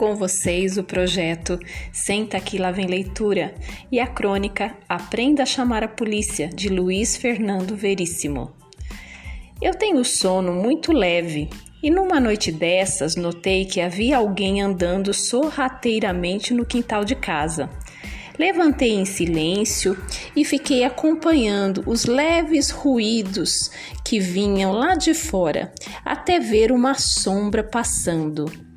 Com vocês o projeto Senta aqui lá vem leitura e a crônica Aprenda a chamar a polícia de Luiz Fernando Veríssimo. Eu tenho sono muito leve e numa noite dessas notei que havia alguém andando sorrateiramente no quintal de casa. Levantei em silêncio e fiquei acompanhando os leves ruídos que vinham lá de fora, até ver uma sombra passando.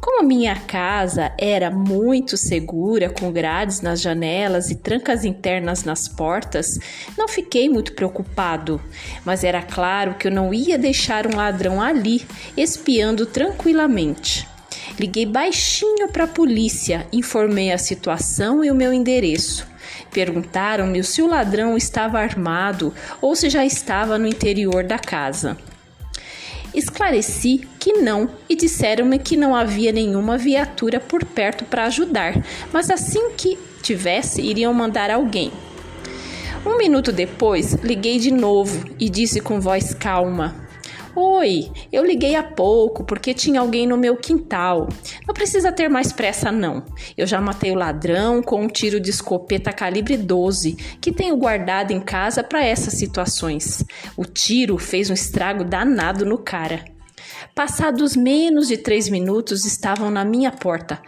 Como minha casa era muito segura, com grades nas janelas e trancas internas nas portas, não fiquei muito preocupado, mas era claro que eu não ia deixar um ladrão ali, espiando tranquilamente. Liguei baixinho para a polícia, informei a situação e o meu endereço. Perguntaram-me se o ladrão estava armado ou se já estava no interior da casa. Esclareci que não e disseram-me que não havia nenhuma viatura por perto para ajudar, mas assim que tivesse, iriam mandar alguém. Um minuto depois, liguei de novo e disse com voz calma: Oi, eu liguei há pouco porque tinha alguém no meu quintal. Não precisa ter mais pressa, não. Eu já matei o ladrão com um tiro de escopeta calibre 12 que tenho guardado em casa para essas situações. O tiro fez um estrago danado no cara. Passados menos de três minutos, estavam na minha porta.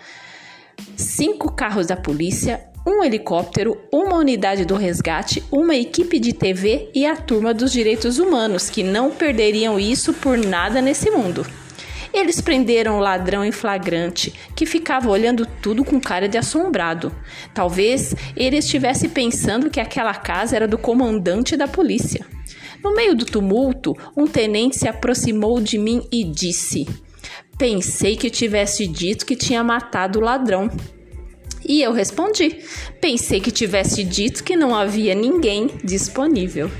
Cinco carros da polícia, um helicóptero, uma unidade do resgate, uma equipe de TV e a turma dos direitos humanos, que não perderiam isso por nada nesse mundo. Eles prenderam o ladrão em flagrante, que ficava olhando tudo com cara de assombrado. Talvez ele estivesse pensando que aquela casa era do comandante da polícia. No meio do tumulto, um tenente se aproximou de mim e disse: Pensei que tivesse dito que tinha matado o ladrão. E eu respondi: pensei que tivesse dito que não havia ninguém disponível.